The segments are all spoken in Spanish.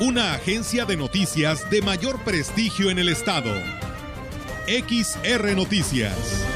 una agencia de noticias de mayor prestigio en el estado. XR Noticias.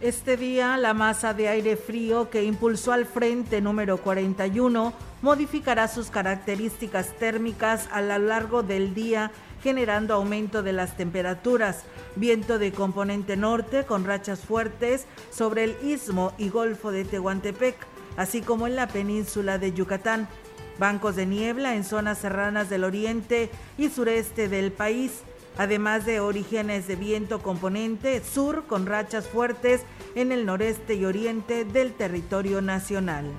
Este día, la masa de aire frío que impulsó al frente número 41 modificará sus características térmicas a lo largo del día generando aumento de las temperaturas, viento de componente norte con rachas fuertes sobre el istmo y golfo de Tehuantepec, así como en la península de Yucatán, bancos de niebla en zonas serranas del oriente y sureste del país, además de orígenes de viento componente sur con rachas fuertes en el noreste y oriente del territorio nacional.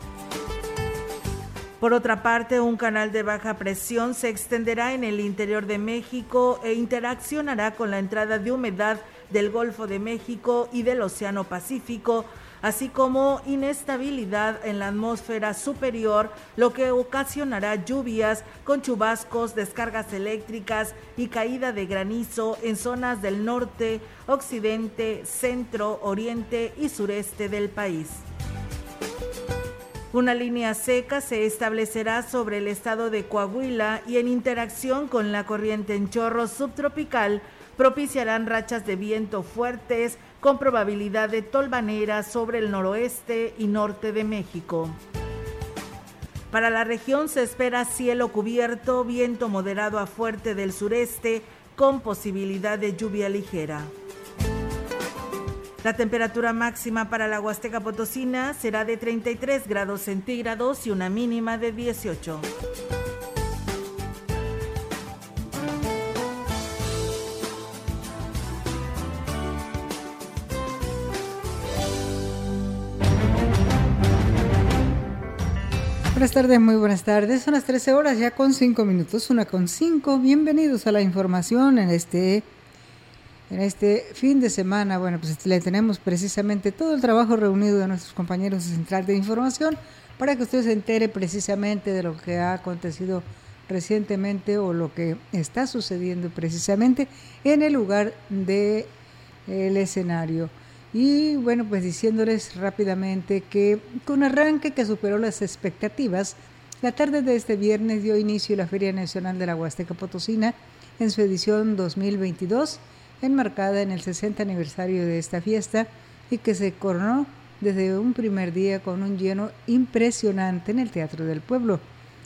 Por otra parte, un canal de baja presión se extenderá en el interior de México e interaccionará con la entrada de humedad del Golfo de México y del Océano Pacífico, así como inestabilidad en la atmósfera superior, lo que ocasionará lluvias con chubascos, descargas eléctricas y caída de granizo en zonas del norte, occidente, centro, oriente y sureste del país. Una línea seca se establecerá sobre el estado de Coahuila y en interacción con la corriente en chorro subtropical propiciarán rachas de viento fuertes con probabilidad de tolvanera sobre el noroeste y norte de México. Para la región se espera cielo cubierto, viento moderado a fuerte del sureste con posibilidad de lluvia ligera. La temperatura máxima para la Huasteca Potosina será de 33 grados centígrados y una mínima de 18. Buenas tardes, muy buenas tardes. Son las 13 horas ya con 5 minutos, una con 5. Bienvenidos a la información en este en este fin de semana, bueno, pues le tenemos precisamente todo el trabajo reunido de nuestros compañeros de Central de Información para que usted se entere precisamente de lo que ha acontecido recientemente o lo que está sucediendo precisamente en el lugar del escenario. Y bueno, pues diciéndoles rápidamente que con arranque que superó las expectativas, la tarde de este viernes dio inicio la Feria Nacional de la Huasteca Potosina en su edición 2022 enmarcada en el 60 aniversario de esta fiesta y que se coronó desde un primer día con un lleno impresionante en el Teatro del Pueblo,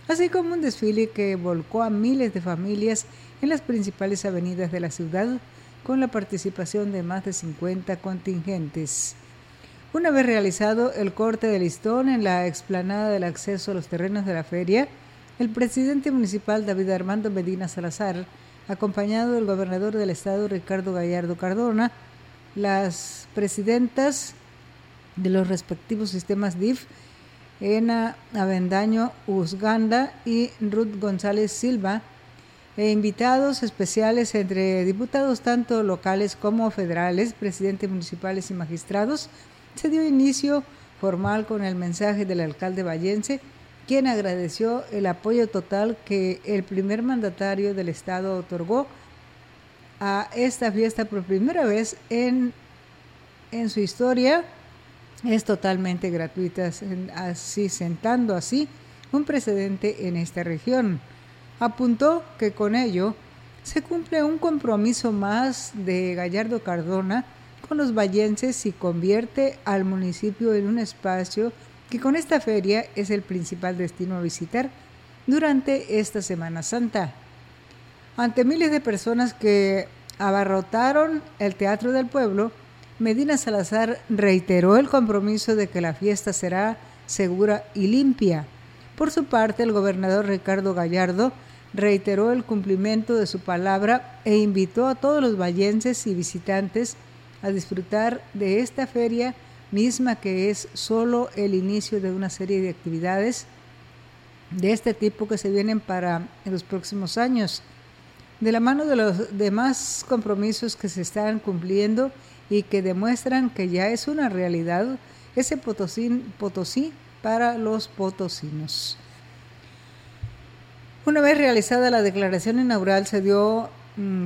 así como un desfile que volcó a miles de familias en las principales avenidas de la ciudad con la participación de más de 50 contingentes. Una vez realizado el corte de listón en la explanada del acceso a los terrenos de la feria, el presidente municipal David Armando Medina Salazar acompañado del gobernador del estado Ricardo Gallardo Cardona, las presidentas de los respectivos sistemas DIF, Ena Avendaño Usganda y Ruth González Silva, e invitados especiales entre diputados tanto locales como federales, presidentes municipales y magistrados, se dio inicio formal con el mensaje del alcalde vallense quien agradeció el apoyo total que el primer mandatario del Estado otorgó a esta fiesta por primera vez en, en su historia. Es totalmente gratuita, así sentando así un precedente en esta región. Apuntó que con ello se cumple un compromiso más de Gallardo Cardona con los vallenses y convierte al municipio en un espacio que con esta feria es el principal destino a visitar durante esta Semana Santa. Ante miles de personas que abarrotaron el Teatro del Pueblo, Medina Salazar reiteró el compromiso de que la fiesta será segura y limpia. Por su parte, el gobernador Ricardo Gallardo reiteró el cumplimiento de su palabra e invitó a todos los vallenses y visitantes a disfrutar de esta feria misma que es solo el inicio de una serie de actividades de este tipo que se vienen para los próximos años, de la mano de los demás compromisos que se están cumpliendo y que demuestran que ya es una realidad ese Potosí, Potosí para los potosinos. Una vez realizada la declaración inaugural se dio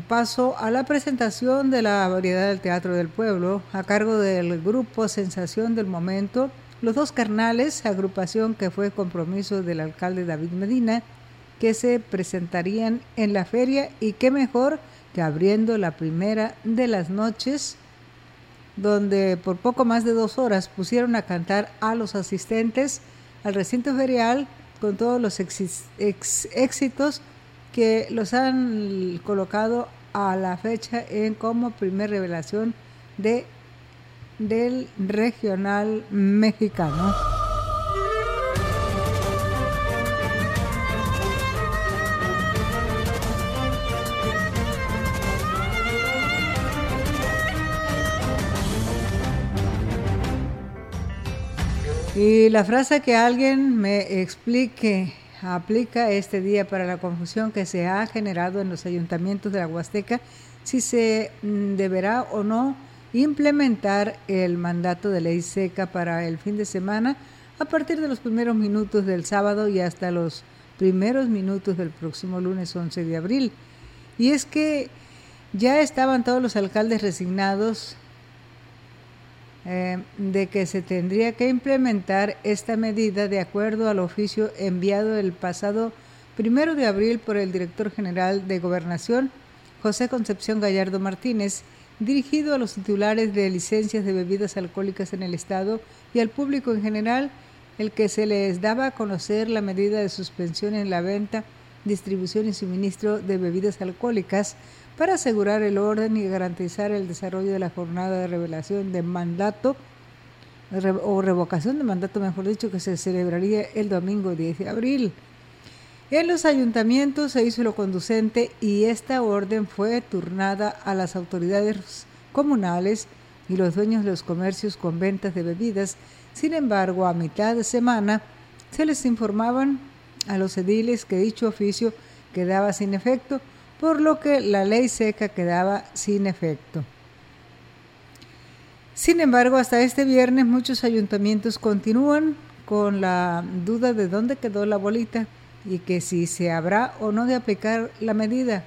paso a la presentación de la variedad del Teatro del Pueblo a cargo del grupo Sensación del Momento, los dos carnales, agrupación que fue compromiso del alcalde David Medina, que se presentarían en la feria y qué mejor que abriendo la primera de las noches, donde por poco más de dos horas pusieron a cantar a los asistentes al recinto ferial con todos los éxitos que los han colocado a la fecha en como primer revelación de del regional mexicano. Y la frase que alguien me explique aplica este día para la confusión que se ha generado en los ayuntamientos de la Huasteca si se mm, deberá o no implementar el mandato de ley seca para el fin de semana a partir de los primeros minutos del sábado y hasta los primeros minutos del próximo lunes 11 de abril. Y es que ya estaban todos los alcaldes resignados eh, de que se tendría que implementar esta medida de acuerdo al oficio enviado el pasado primero de abril por el director general de Gobernación, José Concepción Gallardo Martínez, dirigido a los titulares de licencias de bebidas alcohólicas en el Estado y al público en general, el que se les daba a conocer la medida de suspensión en la venta, distribución y suministro de bebidas alcohólicas para asegurar el orden y garantizar el desarrollo de la jornada de revelación de mandato o revocación de mandato, mejor dicho, que se celebraría el domingo 10 de abril. En los ayuntamientos se hizo lo conducente y esta orden fue turnada a las autoridades comunales y los dueños de los comercios con ventas de bebidas. Sin embargo, a mitad de semana se les informaban a los ediles que dicho oficio quedaba sin efecto por lo que la ley seca quedaba sin efecto. Sin embargo, hasta este viernes muchos ayuntamientos continúan con la duda de dónde quedó la bolita y que si se habrá o no de aplicar la medida.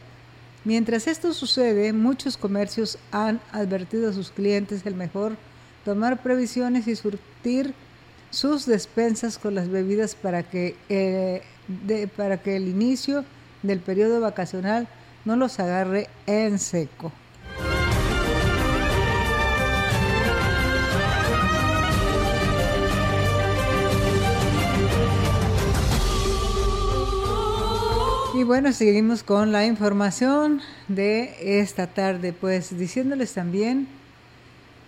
Mientras esto sucede, muchos comercios han advertido a sus clientes el mejor tomar previsiones y surtir sus despensas con las bebidas para que, eh, para que el inicio del periodo vacacional no los agarre en seco. Y bueno, seguimos con la información de esta tarde, pues diciéndoles también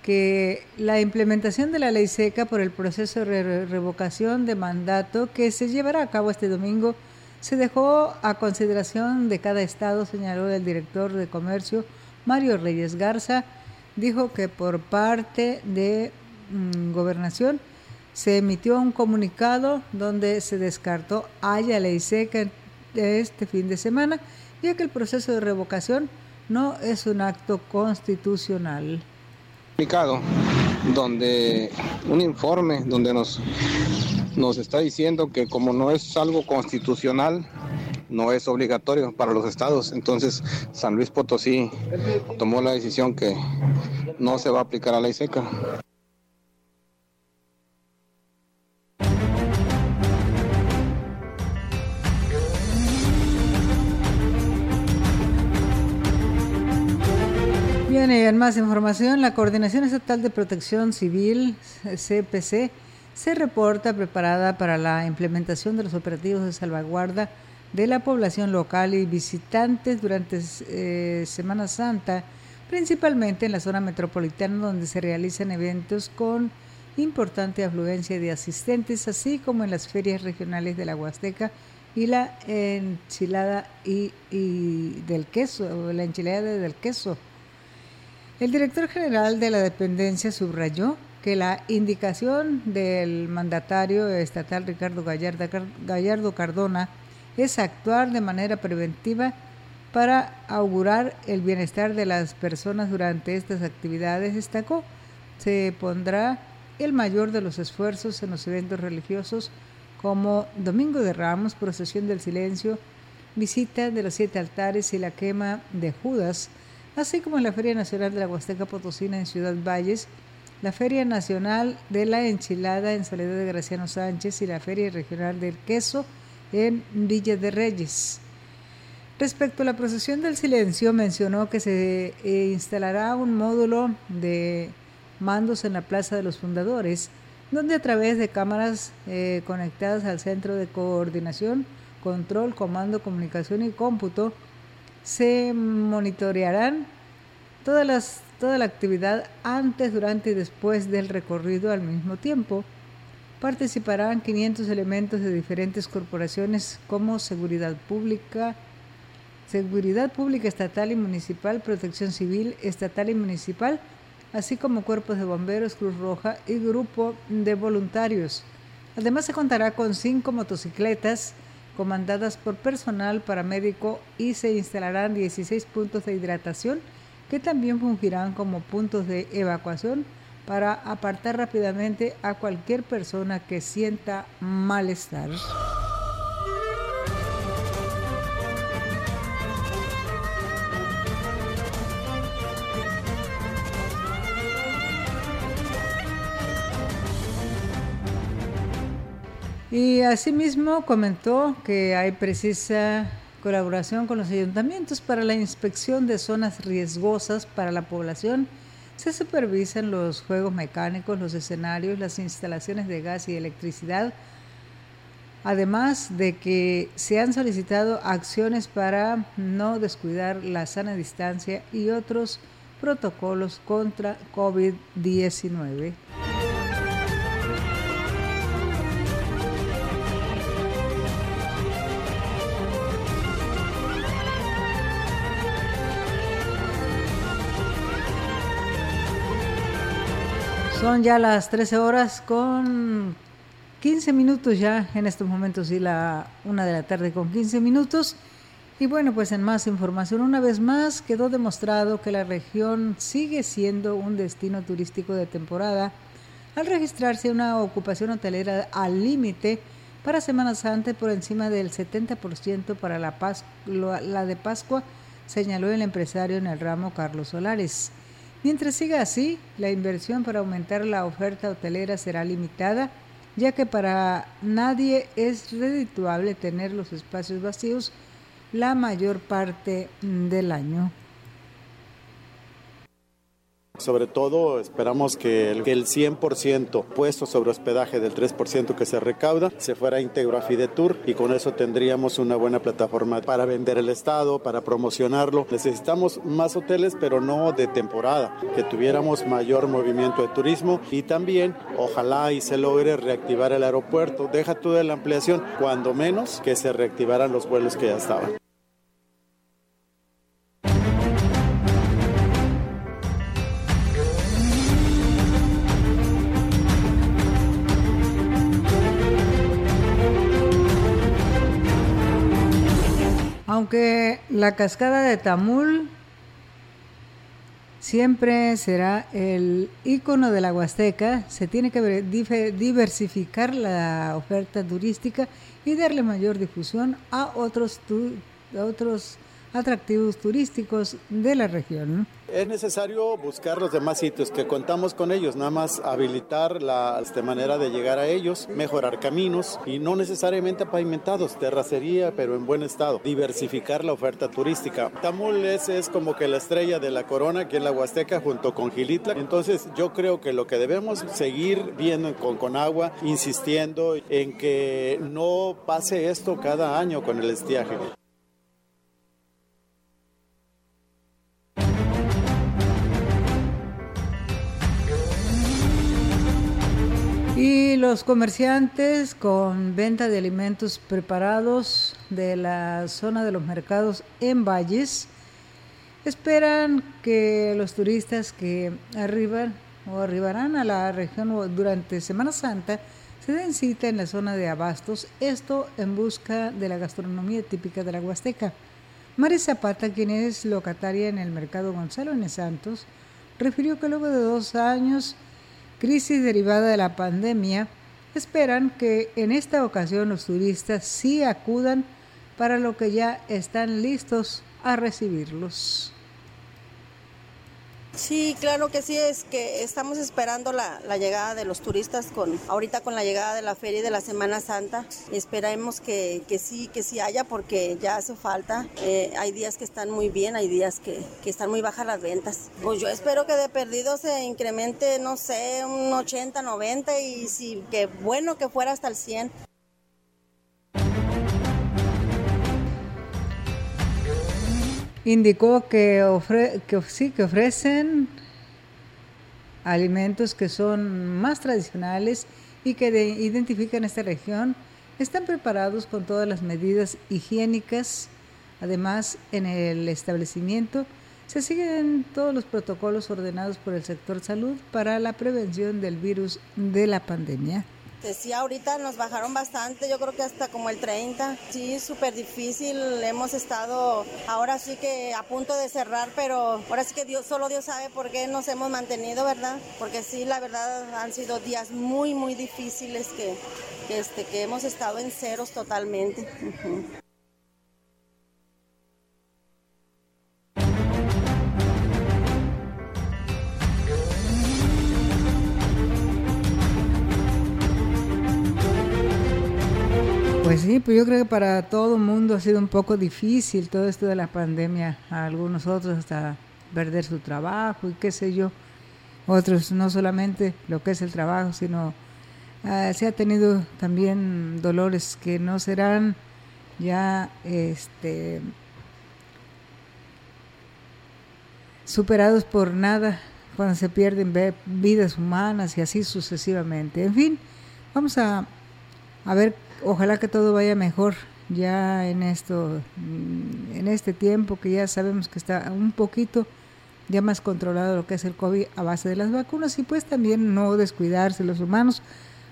que la implementación de la ley seca por el proceso de revocación de mandato que se llevará a cabo este domingo se dejó a consideración de cada estado, señaló el director de comercio Mario Reyes Garza. Dijo que por parte de mm, gobernación se emitió un comunicado donde se descartó haya ley seca este fin de semana, ya que el proceso de revocación no es un acto constitucional. Donde un informe donde nos nos está diciendo que como no es algo constitucional, no es obligatorio para los estados. Entonces, San Luis Potosí tomó la decisión que no se va a aplicar a la ley seca. Bien, y en más información, la Coordinación Estatal de Protección Civil, CPC, se reporta preparada para la implementación de los operativos de salvaguarda de la población local y visitantes durante eh, Semana Santa, principalmente en la zona metropolitana donde se realizan eventos con importante afluencia de asistentes, así como en las ferias regionales de la Huasteca y la enchilada y, y del queso, la enchilada del queso. El director general de la dependencia subrayó que la indicación del mandatario estatal Ricardo Gallardo Cardona es actuar de manera preventiva para augurar el bienestar de las personas durante estas actividades, destacó, se pondrá el mayor de los esfuerzos en los eventos religiosos como Domingo de Ramos, procesión del silencio, visita de los siete altares y la quema de Judas, así como en la Feria Nacional de la Huasteca Potosina en Ciudad Valles, la Feria Nacional de la Enchilada en Soledad de Graciano Sánchez y la Feria Regional del Queso en Villa de Reyes. Respecto a la procesión del silencio, mencionó que se eh, instalará un módulo de mandos en la Plaza de los Fundadores, donde a través de cámaras eh, conectadas al Centro de Coordinación, Control, Comando, Comunicación y Cómputo, se monitorearán todas las, toda la actividad antes, durante y después del recorrido al mismo tiempo. Participarán 500 elementos de diferentes corporaciones como Seguridad Pública, Seguridad Pública Estatal y Municipal, Protección Civil Estatal y Municipal, así como cuerpos de bomberos, Cruz Roja y grupo de voluntarios. Además se contará con cinco motocicletas comandadas por personal paramédico y se instalarán 16 puntos de hidratación que también fungirán como puntos de evacuación para apartar rápidamente a cualquier persona que sienta malestar. Y asimismo comentó que hay precisa colaboración con los ayuntamientos para la inspección de zonas riesgosas para la población. Se supervisan los juegos mecánicos, los escenarios, las instalaciones de gas y electricidad, además de que se han solicitado acciones para no descuidar la sana distancia y otros protocolos contra COVID-19. Son ya las 13 horas con 15 minutos ya en estos momentos y la una de la tarde con 15 minutos. Y bueno, pues en más información, una vez más quedó demostrado que la región sigue siendo un destino turístico de temporada al registrarse una ocupación hotelera al límite para Semana Santa por encima del 70% para la, la de Pascua, señaló el empresario en el ramo Carlos Solares. Mientras siga así, la inversión para aumentar la oferta hotelera será limitada, ya que para nadie es redituable tener los espacios vacíos la mayor parte del año. Sobre todo esperamos que el, 100% puesto sobre hospedaje del 3% que se recauda se fuera íntegro a Fidetur y con eso tendríamos una buena plataforma para vender el estado, para promocionarlo. Necesitamos más hoteles, pero no de temporada, que tuviéramos mayor movimiento de turismo y también ojalá y se logre reactivar el aeropuerto. Deja tú de la ampliación, cuando menos que se reactivaran los vuelos que ya estaban. Aunque la cascada de Tamul siempre será el icono de la Huasteca, se tiene que diversificar la oferta turística y darle mayor difusión a otros, a otros atractivos turísticos de la región. Es necesario buscar los demás sitios que contamos con ellos, nada más habilitar la este, manera de llegar a ellos, mejorar caminos y no necesariamente pavimentados, terracería, pero en buen estado, diversificar la oferta turística. Tamul es, como que la estrella de la corona aquí en la Huasteca junto con Gilitla, entonces yo creo que lo que debemos seguir viendo con, con agua, insistiendo en que no pase esto cada año con el estiaje. Y los comerciantes con venta de alimentos preparados de la zona de los mercados en Valles esperan que los turistas que arriban o arribarán a la región durante Semana Santa, se den cita en la zona de Abastos, esto en busca de la gastronomía típica de la Huasteca. Mari Zapata, quien es locataria en el mercado Gonzalo N. Santos, refirió que luego de dos años, crisis derivada de la pandemia, esperan que en esta ocasión los turistas sí acudan para lo que ya están listos a recibirlos. Sí, claro que sí, es que estamos esperando la, llegada de los turistas con ahorita con la llegada de la feria y de la Semana Santa. Esperemos que, sí, que sí haya porque ya hace falta. Eh, hay días que están muy bien, hay días que, que, están muy bajas las ventas. Pues yo espero que de perdido se incremente, no sé, un 80, 90 y sí, que bueno que fuera hasta el 100. Indicó que, sí que ofrecen alimentos que son más tradicionales y que identifican esta región, están preparados con todas las medidas higiénicas. Además, en el establecimiento se siguen todos los protocolos ordenados por el sector salud para la prevención del virus de la pandemia. Este, sí, ahorita nos bajaron bastante, yo creo que hasta como el 30. Sí, súper difícil. Hemos estado ahora sí que a punto de cerrar, pero ahora sí que Dios, solo Dios sabe por qué nos hemos mantenido, ¿verdad? Porque sí, la verdad han sido días muy, muy difíciles que, este, que hemos estado en ceros totalmente. Sí, pues yo creo que para todo el mundo ha sido un poco difícil todo esto de la pandemia. Algunos otros hasta perder su trabajo y qué sé yo. Otros no solamente lo que es el trabajo, sino ah, se ha tenido también dolores que no serán ya este superados por nada cuando se pierden vidas humanas y así sucesivamente. En fin, vamos a ver ojalá que todo vaya mejor ya en esto, mm, en este tiempo que ya sabemos que está un poquito ya más controlado lo que es el COVID a base de las vacunas y pues también no descuidarse los humanos,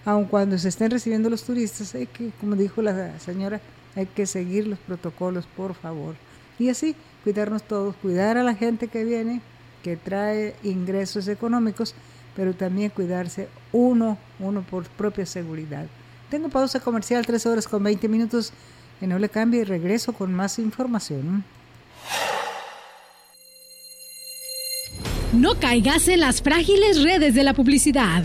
aun cuando se estén recibiendo los turistas, hay que, como dijo la señora, hay que seguir los protocolos, por favor. Y así, cuidarnos todos, cuidar a la gente que viene, que trae ingresos económicos, pero también cuidarse uno, uno por propia seguridad. Tengo pausa comercial, 3 horas con 20 minutos. Que no le cambie y regreso con más información. No caigas en las frágiles redes de la publicidad.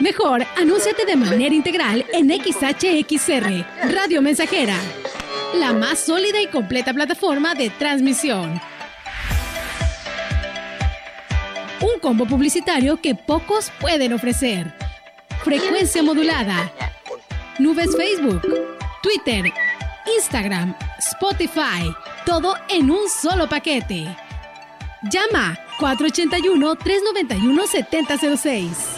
Mejor, anúnciate de manera integral en XHXR, Radio Mensajera, la más sólida y completa plataforma de transmisión. Un combo publicitario que pocos pueden ofrecer. Frecuencia modulada. Nubes Facebook, Twitter, Instagram, Spotify. Todo en un solo paquete. Llama 481-391-7006.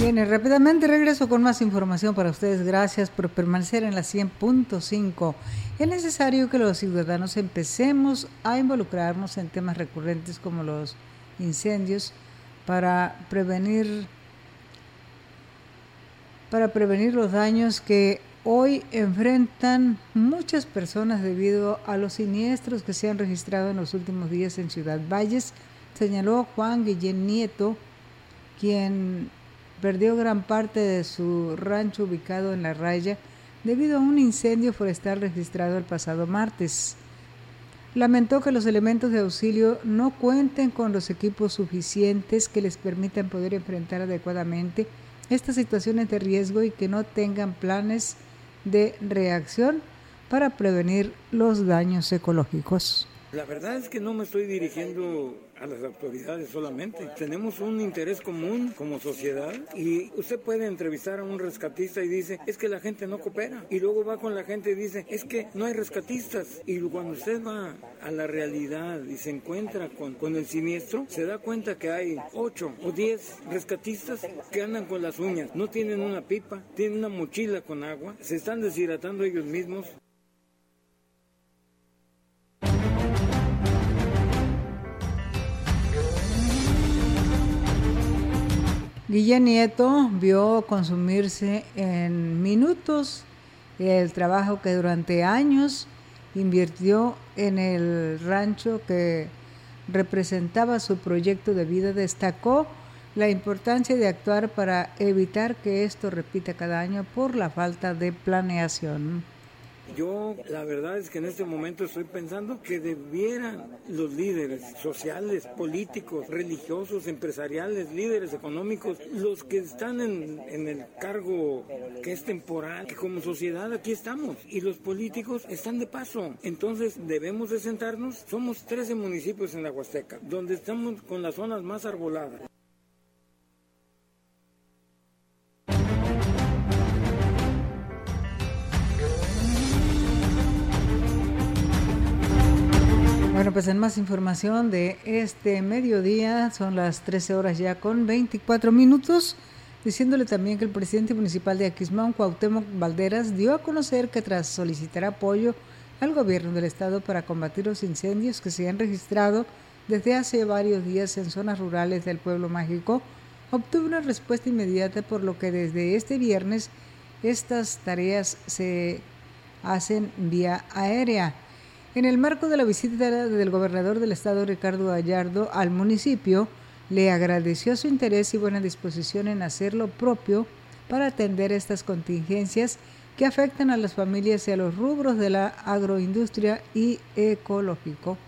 Bien, rápidamente regreso con más información para ustedes. Gracias por permanecer en la 100.5. Es necesario que los ciudadanos empecemos a involucrarnos en temas recurrentes como los incendios para prevenir para prevenir los daños que hoy enfrentan muchas personas debido a los siniestros que se han registrado en los últimos días en Ciudad Valles, señaló Juan Guillén Nieto, quien perdió gran parte de su rancho ubicado en la raya debido a un incendio forestal registrado el pasado martes. Lamentó que los elementos de auxilio no cuenten con los equipos suficientes que les permitan poder enfrentar adecuadamente estas situaciones de riesgo y que no tengan planes de reacción para prevenir los daños ecológicos. La verdad es que no me estoy dirigiendo a las autoridades solamente. Tenemos un interés común como sociedad y usted puede entrevistar a un rescatista y dice, es que la gente no coopera. Y luego va con la gente y dice, es que no hay rescatistas. Y cuando usted va a la realidad y se encuentra con, con el siniestro, se da cuenta que hay 8 o 10 rescatistas que andan con las uñas, no tienen una pipa, tienen una mochila con agua, se están deshidratando ellos mismos. Guille Nieto vio consumirse en minutos el trabajo que durante años invirtió en el rancho que representaba su proyecto de vida. Destacó la importancia de actuar para evitar que esto repita cada año por la falta de planeación. Yo la verdad es que en este momento estoy pensando que debieran los líderes sociales, políticos, religiosos, empresariales, líderes económicos, los que están en, en el cargo que es temporal, que como sociedad aquí estamos y los políticos están de paso. Entonces debemos de sentarnos. Somos 13 municipios en la Huasteca, donde estamos con las zonas más arboladas. Bueno, pues en más información de este mediodía, son las 13 horas ya con 24 minutos, diciéndole también que el presidente municipal de Aquismón, Cuauhtémoc Valderas, dio a conocer que tras solicitar apoyo al gobierno del estado para combatir los incendios que se han registrado desde hace varios días en zonas rurales del pueblo mágico, obtuvo una respuesta inmediata por lo que desde este viernes estas tareas se hacen vía aérea. En el marco de la visita del gobernador del estado Ricardo Gallardo al municipio, le agradeció su interés y buena disposición en hacer lo propio para atender estas contingencias que afectan a las familias y a los rubros de la agroindustria y ecológico.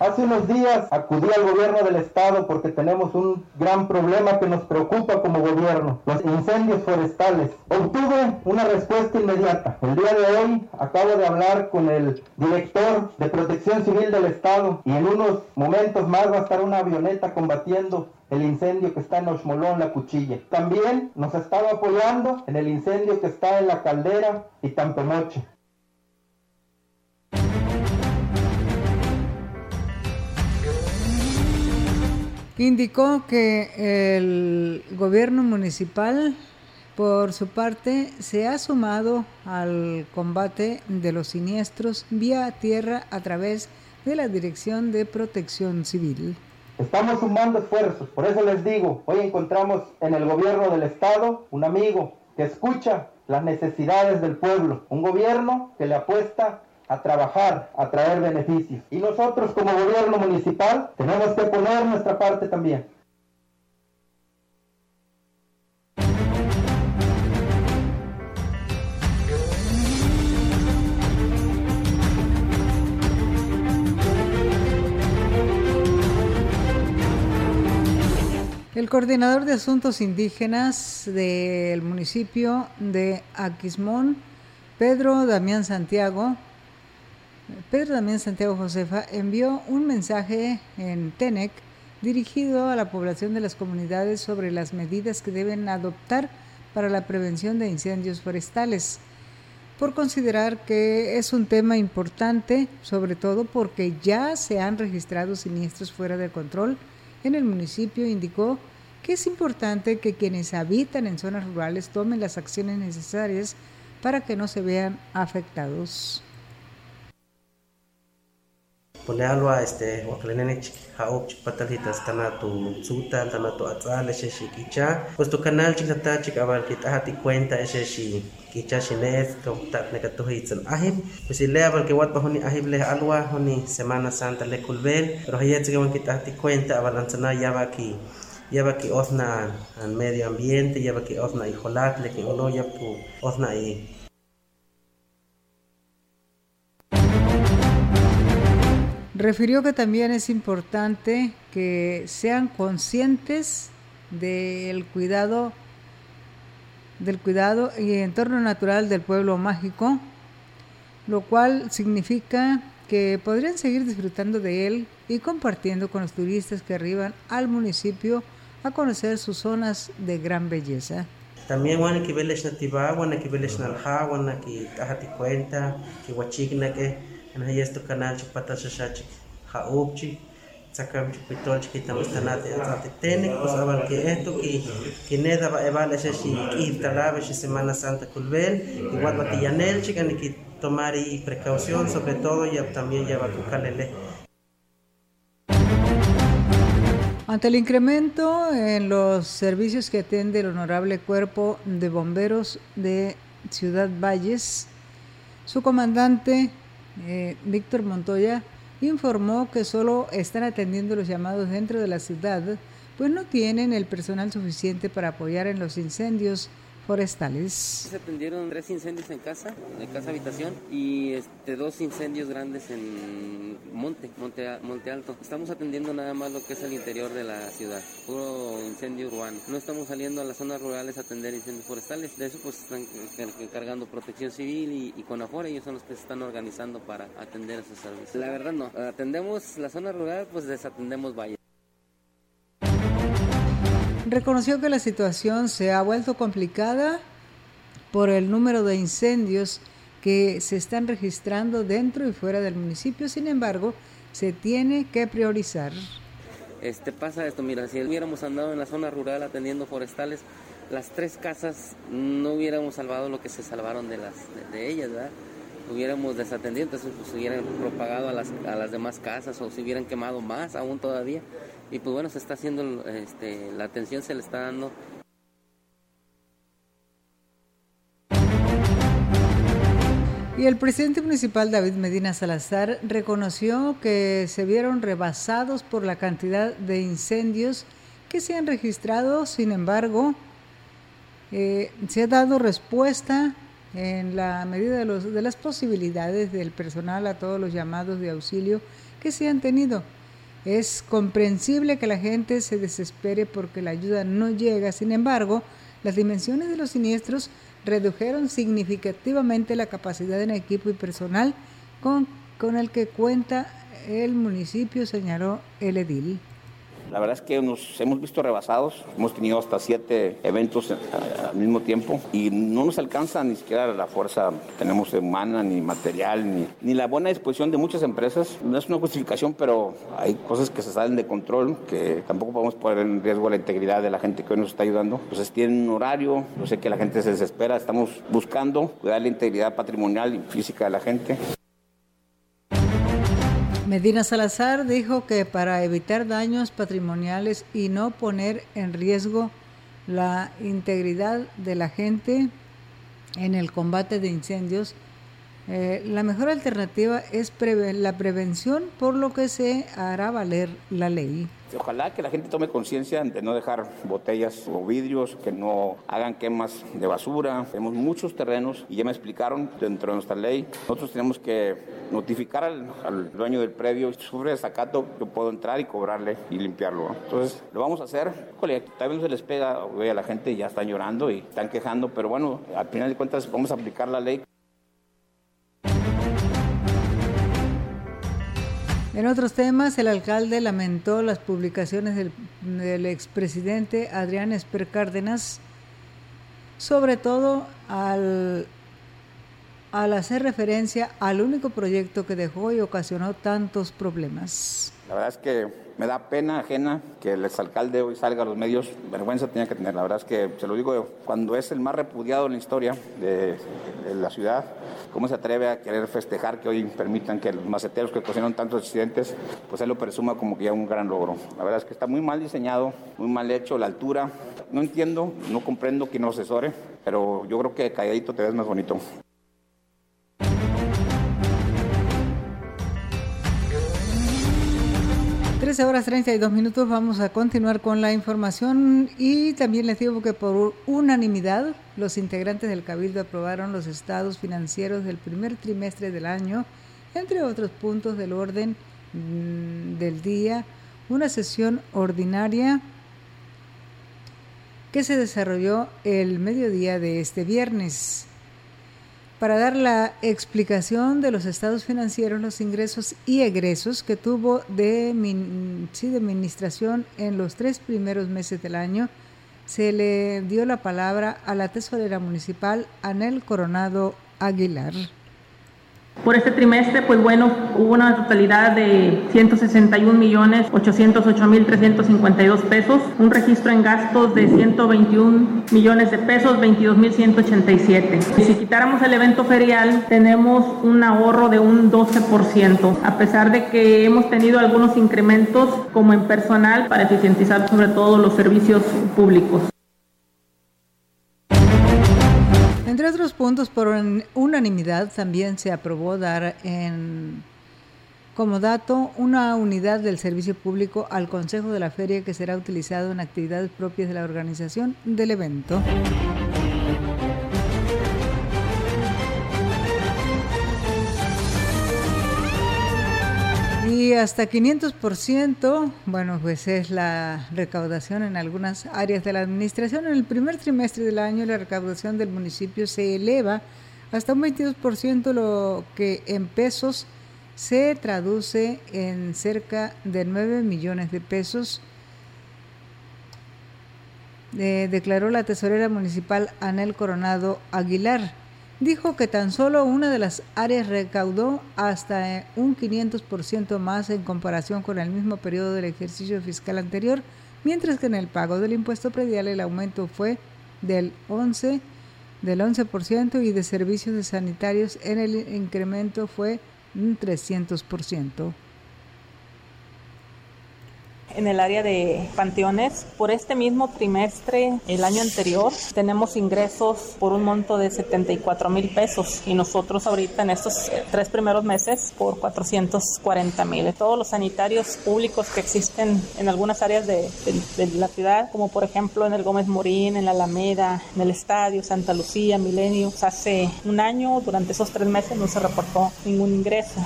Hace unos días acudí al gobierno del estado porque tenemos un gran problema que nos preocupa como gobierno, los incendios forestales. Obtuve una respuesta inmediata. El día de hoy acabo de hablar con el director de protección civil del estado y en unos momentos más va a estar una avioneta combatiendo el incendio que está en Oxmolón, La Cuchilla. También nos estaba apoyando en el incendio que está en La Caldera y Tampemoche. Indicó que el gobierno municipal, por su parte, se ha sumado al combate de los siniestros vía tierra a través de la Dirección de Protección Civil. Estamos sumando esfuerzos, por eso les digo, hoy encontramos en el gobierno del estado un amigo que escucha las necesidades del pueblo, un gobierno que le apuesta a trabajar, a traer beneficios. Y nosotros como gobierno municipal tenemos que poner nuestra parte también. El coordinador de asuntos indígenas del municipio de Aquismón, Pedro Damián Santiago, Pedro Damián Santiago Josefa envió un mensaje en TENEC dirigido a la población de las comunidades sobre las medidas que deben adoptar para la prevención de incendios forestales, por considerar que es un tema importante, sobre todo porque ya se han registrado siniestros fuera de control en el municipio, indicó que es importante que quienes habitan en zonas rurales tomen las acciones necesarias para que no se vean afectados. Polealwa este waklenenech haop chipatalitas tana tu tsuta tana tu atzal ese kicha pues tu canal chikata chikabal kitahati cuenta ese shi kicha shines to tat neka tu hitzal ahib pues ileabal que wat bahoni ahib le alwa honi semana santa le kulbel pero hayet que wan kitahati cuenta avalanzana yaba ki yaba ki osna al medio ambiente yaba ki osna y jolat le que uno ya pu osna y Refirió que también es importante que sean conscientes del cuidado del cuidado y entorno natural del pueblo mágico, lo cual significa que podrían seguir disfrutando de él y compartiendo con los turistas que arriban al municipio a conocer sus zonas de gran belleza. También bueno que veles nativa, bueno que veles nalha, bueno que cuenta, que huachigna que en esto canal chupata shashach haupchi sacam chupitol chiquitamos tanate atate tene pues aban que esto que que neda va eval ese si si semana santa culvel igual va tianel chica ni que tomar y precaución sobre todo y también ya va cucalele Ante el incremento en los servicios que atiende el Honorable Cuerpo de Bomberos de Ciudad Valles, su comandante eh, Víctor Montoya informó que solo están atendiendo los llamados dentro de la ciudad, pues no tienen el personal suficiente para apoyar en los incendios forestales. Se atendieron tres incendios en casa, en casa habitación, y este, dos incendios grandes en monte, monte, monte alto. Estamos atendiendo nada más lo que es el interior de la ciudad, puro incendio urbano. No estamos saliendo a las zonas rurales a atender incendios forestales. De eso pues están encargando protección civil y, y Afora, ellos son los que se están organizando para atender esos servicios. La verdad no, atendemos la zona rural, pues desatendemos valles. Reconoció que la situación se ha vuelto complicada por el número de incendios que se están registrando dentro y fuera del municipio, sin embargo, se tiene que priorizar. Este pasa esto, mira, si hubiéramos andado en la zona rural atendiendo forestales, las tres casas no hubiéramos salvado lo que se salvaron de las de, ellas, ¿verdad? Hubiéramos desatendido, entonces pues hubieran propagado a las, a las demás casas o se hubieran quemado más aún todavía y pues bueno, se está haciendo, este, la atención se le está dando. Y el presidente municipal David Medina Salazar reconoció que se vieron rebasados por la cantidad de incendios que se han registrado, sin embargo, eh, se ha dado respuesta en la medida de, los, de las posibilidades del personal a todos los llamados de auxilio que se han tenido. Es comprensible que la gente se desespere porque la ayuda no llega, sin embargo, las dimensiones de los siniestros redujeron significativamente la capacidad en equipo y personal con, con el que cuenta el municipio, señaló el edil. La verdad es que nos hemos visto rebasados, hemos tenido hasta siete eventos al mismo tiempo y no nos alcanza ni siquiera la fuerza tenemos humana, ni material, ni, ni la buena disposición de muchas empresas. No es una justificación, pero hay cosas que se salen de control, que tampoco podemos poner en riesgo la integridad de la gente que hoy nos está ayudando. Entonces tienen un horario, yo sé que la gente se desespera, estamos buscando cuidar la integridad patrimonial y física de la gente. Medina Salazar dijo que para evitar daños patrimoniales y no poner en riesgo la integridad de la gente en el combate de incendios, eh, la mejor alternativa es la prevención, por lo que se hará valer la ley. Ojalá que la gente tome conciencia de no dejar botellas o vidrios, que no hagan quemas de basura. Tenemos muchos terrenos y ya me explicaron dentro de nuestra ley. Nosotros tenemos que notificar al, dueño del predio. Si sufre desacato, yo puedo entrar y cobrarle y limpiarlo. Entonces, lo vamos a hacer. También se les pega a la gente, ya están llorando y están quejando, pero bueno, al final de cuentas vamos a aplicar la ley. En otros temas, el alcalde lamentó las publicaciones del, expresidente Adrián Esper Cárdenas, sobre todo al al hacer referencia al único proyecto que dejó y ocasionó tantos problemas. La verdad es que me da pena ajena que el exalcalde hoy salga a los medios. Vergüenza tenía que tener. La verdad es que, se lo digo cuando es el más repudiado en la historia de, de la ciudad, ¿cómo se atreve a querer festejar que hoy permitan que los maceteros que cocinaron tantos accidentes, pues él lo presuma como que ya un gran logro? La verdad es que está muy mal diseñado, muy mal hecho, la altura. No entiendo, no comprendo quién lo asesore, pero yo creo que calladito te ves más bonito. 13 horas 32 minutos vamos a continuar con la información. Y también les digo que por unanimidad los integrantes del Cabildo aprobaron los estados financieros del primer trimestre del año, entre otros puntos del orden mm, del día, una sesión ordinaria que se desarrolló el mediodía de este viernes para dar la explicación de los estados financieros, los ingresos y egresos que tuvo de, sí, de administración en los tres primeros meses del año, se le dio la palabra a la tesorera municipal Anel Coronado Aguilar. Por este trimestre, pues bueno, hubo una totalidad de 161 millones 808 mil 352 pesos, un registro en gastos de 121 millones de pesos, 22 mil 187. Si quitáramos el evento ferial, tenemos un ahorro de un 12%, a pesar de que hemos tenido algunos incrementos como en personal para eficientizar sobre todo los servicios públicos. Entre otros puntos, por unanimidad también se aprobó dar en como dato una unidad del servicio público al Consejo de la Feria que será utilizado en actividades propias de la organización del evento. Y hasta 500%, bueno, pues es la recaudación en algunas áreas de la administración. En el primer trimestre del año la recaudación del municipio se eleva hasta un 22%, lo que en pesos se traduce en cerca de 9 millones de pesos. Eh, declaró la tesorera municipal Anel Coronado Aguilar dijo que tan solo una de las áreas recaudó hasta un 500% más en comparación con el mismo periodo del ejercicio fiscal anterior, mientras que en el pago del impuesto predial el aumento fue del 11 del 11% y de servicios sanitarios en el incremento fue un 300% en el área de panteones. Por este mismo trimestre, el año anterior, tenemos ingresos por un monto de 74 mil pesos y nosotros ahorita en estos eh, tres primeros meses por 440 mil. Todos los sanitarios públicos que existen en algunas áreas de, la ciudad, como por ejemplo en el Gómez Morín, en la Alameda, en el Estadio, Santa Lucía, Milenio, hace un año, durante esos tres meses no se reportó ningún ingreso.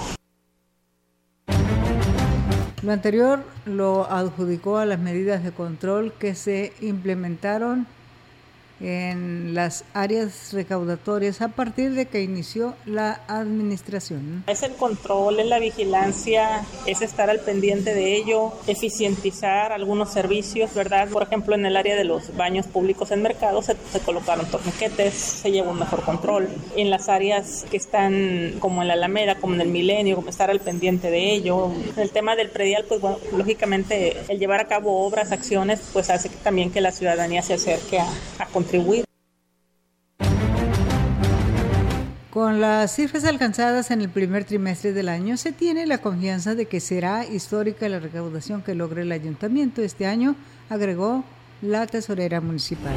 Lo anterior lo adjudicó a las medidas de control que se implementaron en las áreas recaudatorias a partir de que inició la administración. Es el control, es la vigilancia, es estar al pendiente de ello, eficientizar algunos servicios, ¿verdad? Por ejemplo, en el área de los baños públicos en mercado se, colocaron torniquetes, se lleva un mejor control. En las áreas que están como en la Alameda, como en el Milenio, como estar al pendiente de ello. El tema del predial, pues bueno, lógicamente el llevar a cabo obras, acciones, pues hace también que la ciudadanía se acerque a, a contribuir con las cifras alcanzadas en el primer trimestre del año, se tiene la confianza de que será histórica la recaudación que logre el ayuntamiento este año, agregó la tesorera municipal.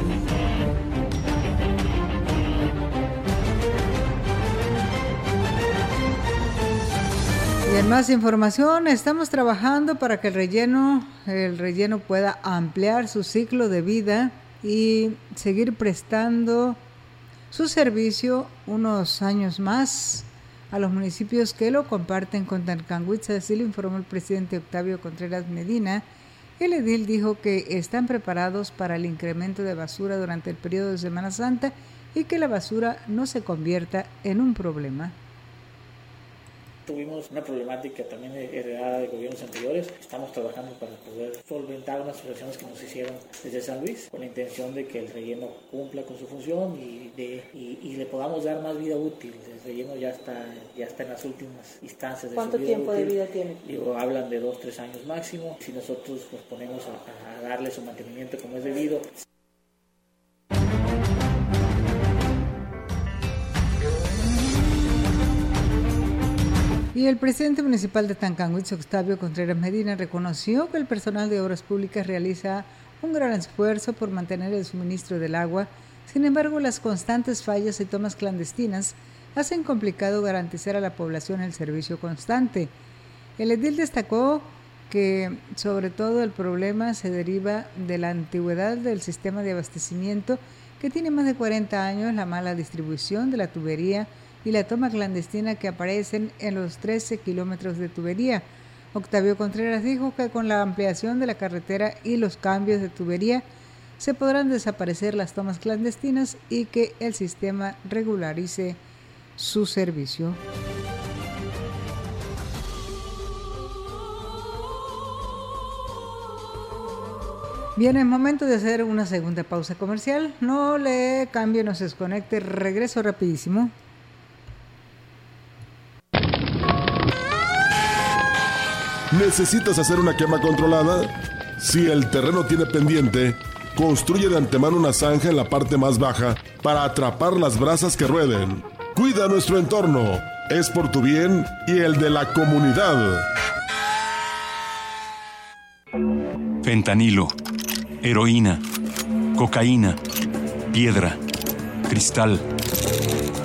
Y en más información, estamos trabajando para que el relleno, el relleno pueda ampliar su ciclo de vida y seguir prestando su servicio unos años más a los municipios que lo comparten con Talcanguitza, así lo informó el presidente Octavio Contreras Medina. El edil dijo que están preparados para el incremento de basura durante el periodo de Semana Santa y que la basura no se convierta en un problema. Tuvimos una problemática también heredada de gobiernos anteriores. Estamos trabajando para poder solventar unas situaciones que nos hicieron desde San Luis con la intención de que el relleno cumpla con su función y de, y, le podamos dar más vida útil. El relleno ya está, ya está en las últimas instancias de ¿Cuánto tiempo de vida tiene? Digo, hablan de dos, tres años máximo. Si nosotros nos ponemos a, a darle su mantenimiento como es debido, Y el presidente municipal de Tancanguitz, Octavio Contreras Medina, reconoció que el personal de obras públicas realiza un gran esfuerzo por mantener el suministro del agua. Sin embargo, las constantes fallas y tomas clandestinas hacen complicado garantizar a la población el servicio constante. El edil destacó que sobre todo el problema se deriva de la antigüedad del sistema de abastecimiento que tiene más de 40 años, la mala distribución de la tubería, y la toma clandestina que aparecen en los 13 kilómetros de tubería. Octavio Contreras dijo que con la ampliación de la carretera y los cambios de tubería se podrán desaparecer las tomas clandestinas y que el sistema regularice su servicio. Bien, es momento de hacer una segunda pausa comercial. No le cambie, no se desconecte. Regreso rapidísimo. ¿Necesitas hacer una quema controlada? Si el terreno tiene pendiente, construye de antemano una zanja en la parte más baja para atrapar las brasas que rueden. Cuida nuestro entorno. Es por tu bien y el de la comunidad. Fentanilo, heroína, cocaína, piedra, cristal.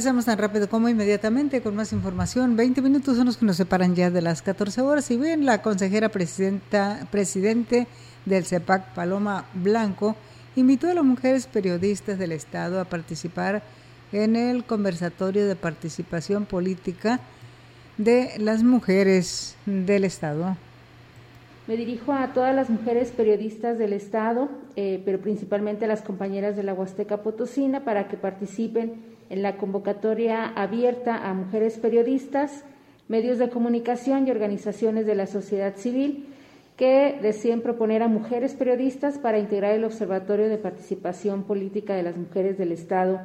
Tan rápido como inmediatamente con más información. 20 minutos son los que nos separan ya de las 14 horas. Y bien, la consejera presidenta, presidente del CEPAC, Paloma Blanco, invitó a las mujeres periodistas del Estado a participar en el conversatorio de participación política de las mujeres del Estado. Me dirijo a todas las mujeres periodistas del Estado, eh, pero principalmente a las compañeras de la Huasteca Potosina, para que participen en la convocatoria abierta a mujeres periodistas, medios de comunicación y organizaciones de la sociedad civil que deseen proponer a mujeres periodistas para integrar el Observatorio de Participación Política de las Mujeres del Estado.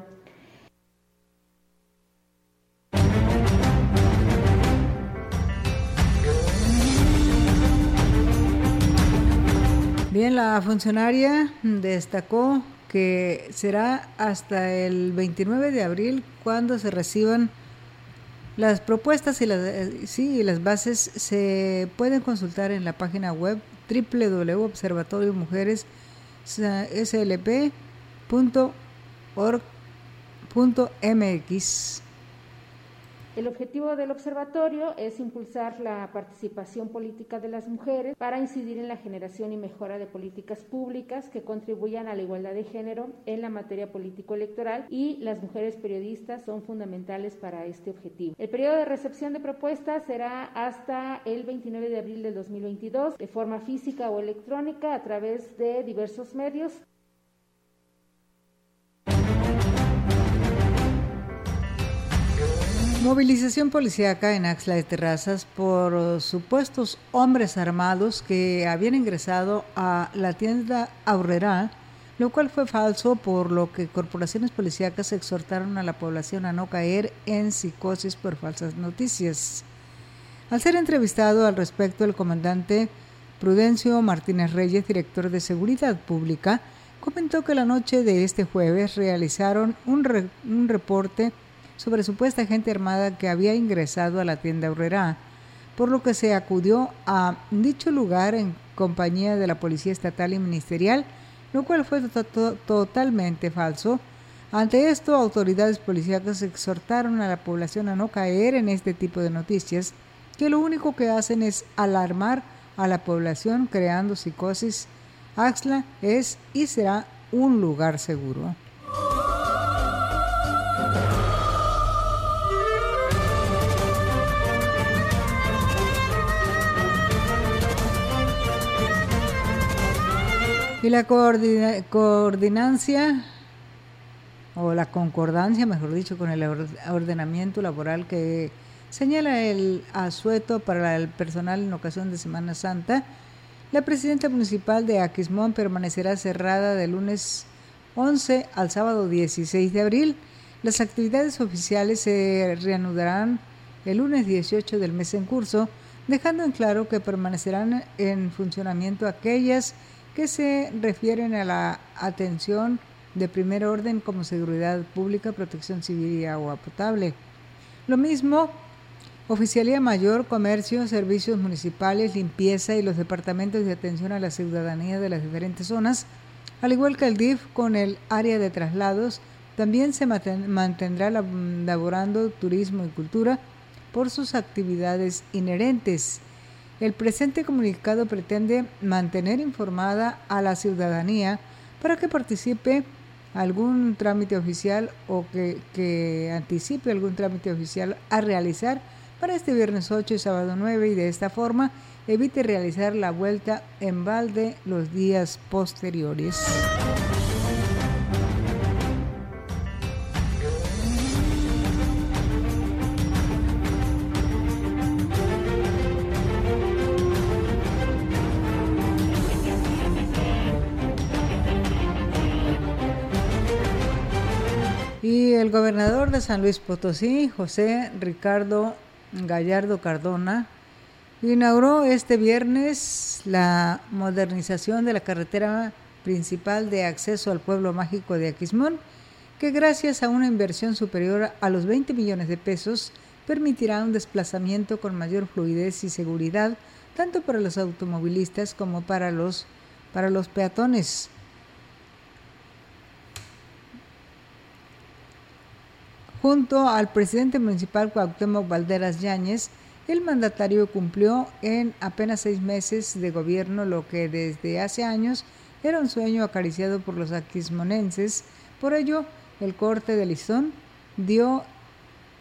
Bien, la funcionaria destacó que será hasta el 29 de abril cuando se reciban las propuestas y las, eh, sí, las bases se pueden consultar en la página web www.observatoriomujeres.org.mx. El objetivo del observatorio es impulsar la participación política de las mujeres para incidir en la generación y mejora de políticas públicas que contribuyan a la igualdad de género en la materia político-electoral y las mujeres periodistas son fundamentales para este objetivo. El periodo de recepción de propuestas será hasta el 29 de abril del 2022 de forma física o electrónica a través de diversos medios. Movilización policíaca en Axla de Terrazas por supuestos hombres armados que habían ingresado a la tienda Aurrera, lo cual fue falso, por lo que corporaciones policíacas exhortaron a la población a no caer en psicosis por falsas noticias. Al ser entrevistado al respecto, el comandante Prudencio Martínez Reyes, director de Seguridad Pública, comentó que la noche de este jueves realizaron un, un reporte sobre supuesta gente armada que había ingresado a la tienda Aurrera, por lo que se acudió a dicho lugar en compañía de la Policía Estatal y Ministerial, lo cual fue totalmente falso. Ante esto, autoridades policíacas exhortaron a la población a no caer en este tipo de noticias que lo único que hacen es alarmar a la población creando psicosis. Axla es y será un lugar seguro. Y la coordinancia o la concordancia, mejor dicho, con el ordenamiento laboral que señala el asueto para el personal en ocasión de Semana Santa, la presidenta municipal de Aquismón permanecerá cerrada de lunes 11 al sábado 16 de abril. Las actividades oficiales se reanudarán el lunes 18 del mes en curso, dejando en claro que permanecerán en funcionamiento aquellas que se refieren a la atención de primer orden como seguridad pública, protección civil y agua potable. Lo mismo, Oficialía Mayor, Comercio, Servicios Municipales, Limpieza y los departamentos de atención a la ciudadanía de las diferentes zonas, al igual que el DIF con el área de traslados, también se mantendrá laborando turismo y cultura por sus actividades inherentes el presente comunicado pretende mantener informada a la ciudadanía para que participe algún trámite oficial o que, anticipe algún trámite oficial a realizar para este viernes 8 y sábado 9 y de esta forma evite realizar la vuelta en balde los días posteriores. El gobernador de San Luis Potosí, José Ricardo Gallardo Cardona, inauguró este viernes la modernización de la carretera principal de acceso al pueblo mágico de Aquismón, que gracias a una inversión superior a los 20 millones de pesos permitirá un desplazamiento con mayor fluidez y seguridad tanto para los automovilistas como para los, para los peatones. Junto al presidente municipal Cuauhtémoc Valderas Yáñez, el mandatario cumplió en apenas seis meses de gobierno lo que desde hace años era un sueño acariciado por los aquismonenses. Por ello, el corte de listón dio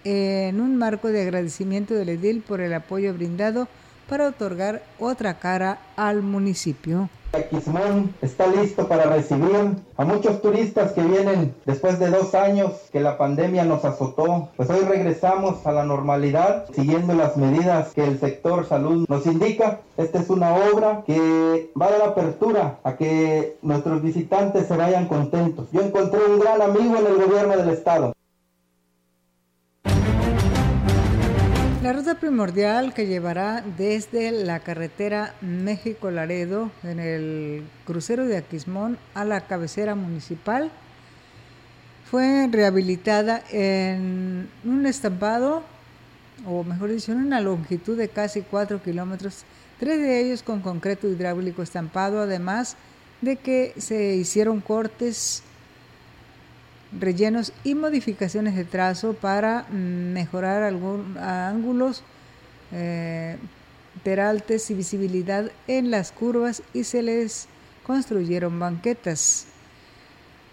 en un marco de agradecimiento del edil por el apoyo brindado para otorgar otra cara al municipio. Aquismón está listo para recibir a muchos turistas que vienen después de dos años que la pandemia nos azotó. Pues hoy regresamos a la normalidad siguiendo las medidas que el sector salud nos indica. Esta es una obra que va a dar apertura a que nuestros visitantes se vayan contentos. Yo encontré un gran amigo en el gobierno del estado. La ruta primordial que llevará desde la carretera México-Laredo en el crucero de Aquismón a la cabecera municipal fue rehabilitada en un estampado, o mejor dicho, en una longitud de casi 4 kilómetros, tres de ellos con concreto hidráulico estampado, además de que se hicieron cortes rellenos y modificaciones de trazo para mejorar algunos ángulos, eh, peraltes y visibilidad en las curvas y se les construyeron banquetas.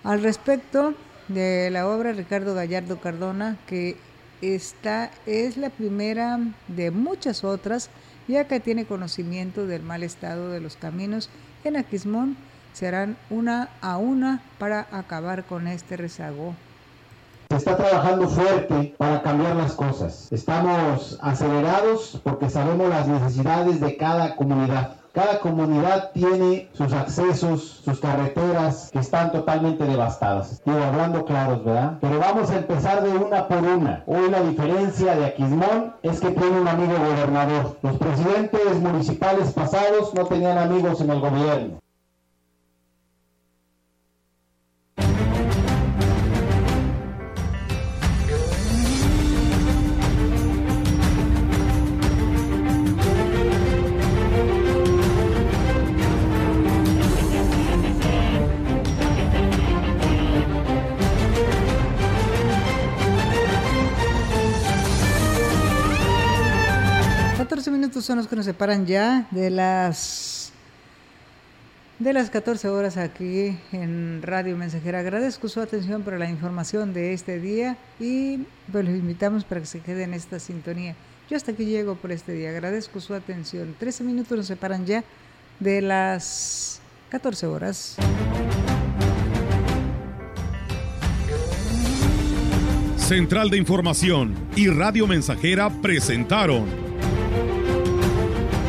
Al respecto de la obra Ricardo Gallardo Cardona, que esta es la primera de muchas otras, ya que tiene conocimiento del mal estado de los caminos en Aquismón, serán una a una para acabar con este rezago. Se está trabajando fuerte para cambiar las cosas. Estamos acelerados porque sabemos las necesidades de cada comunidad. Cada comunidad tiene sus accesos, sus carreteras que están totalmente devastadas. Digo, hablando claros, ¿verdad? Pero vamos a empezar de una por una. Hoy la diferencia de Aquismón es que tiene un amigo gobernador. Los presidentes municipales pasados no tenían amigos en el gobierno. Recordemos que nos separan ya de las de las 14 horas aquí en Radio Mensajera. Agradezco su atención para la información de este día y pues los invitamos para que se quede en esta sintonía. Yo hasta aquí llego por este día. Agradezco su atención. 13 minutos nos separan ya de las 14 horas. Central de Información y Radio Mensajera presentaron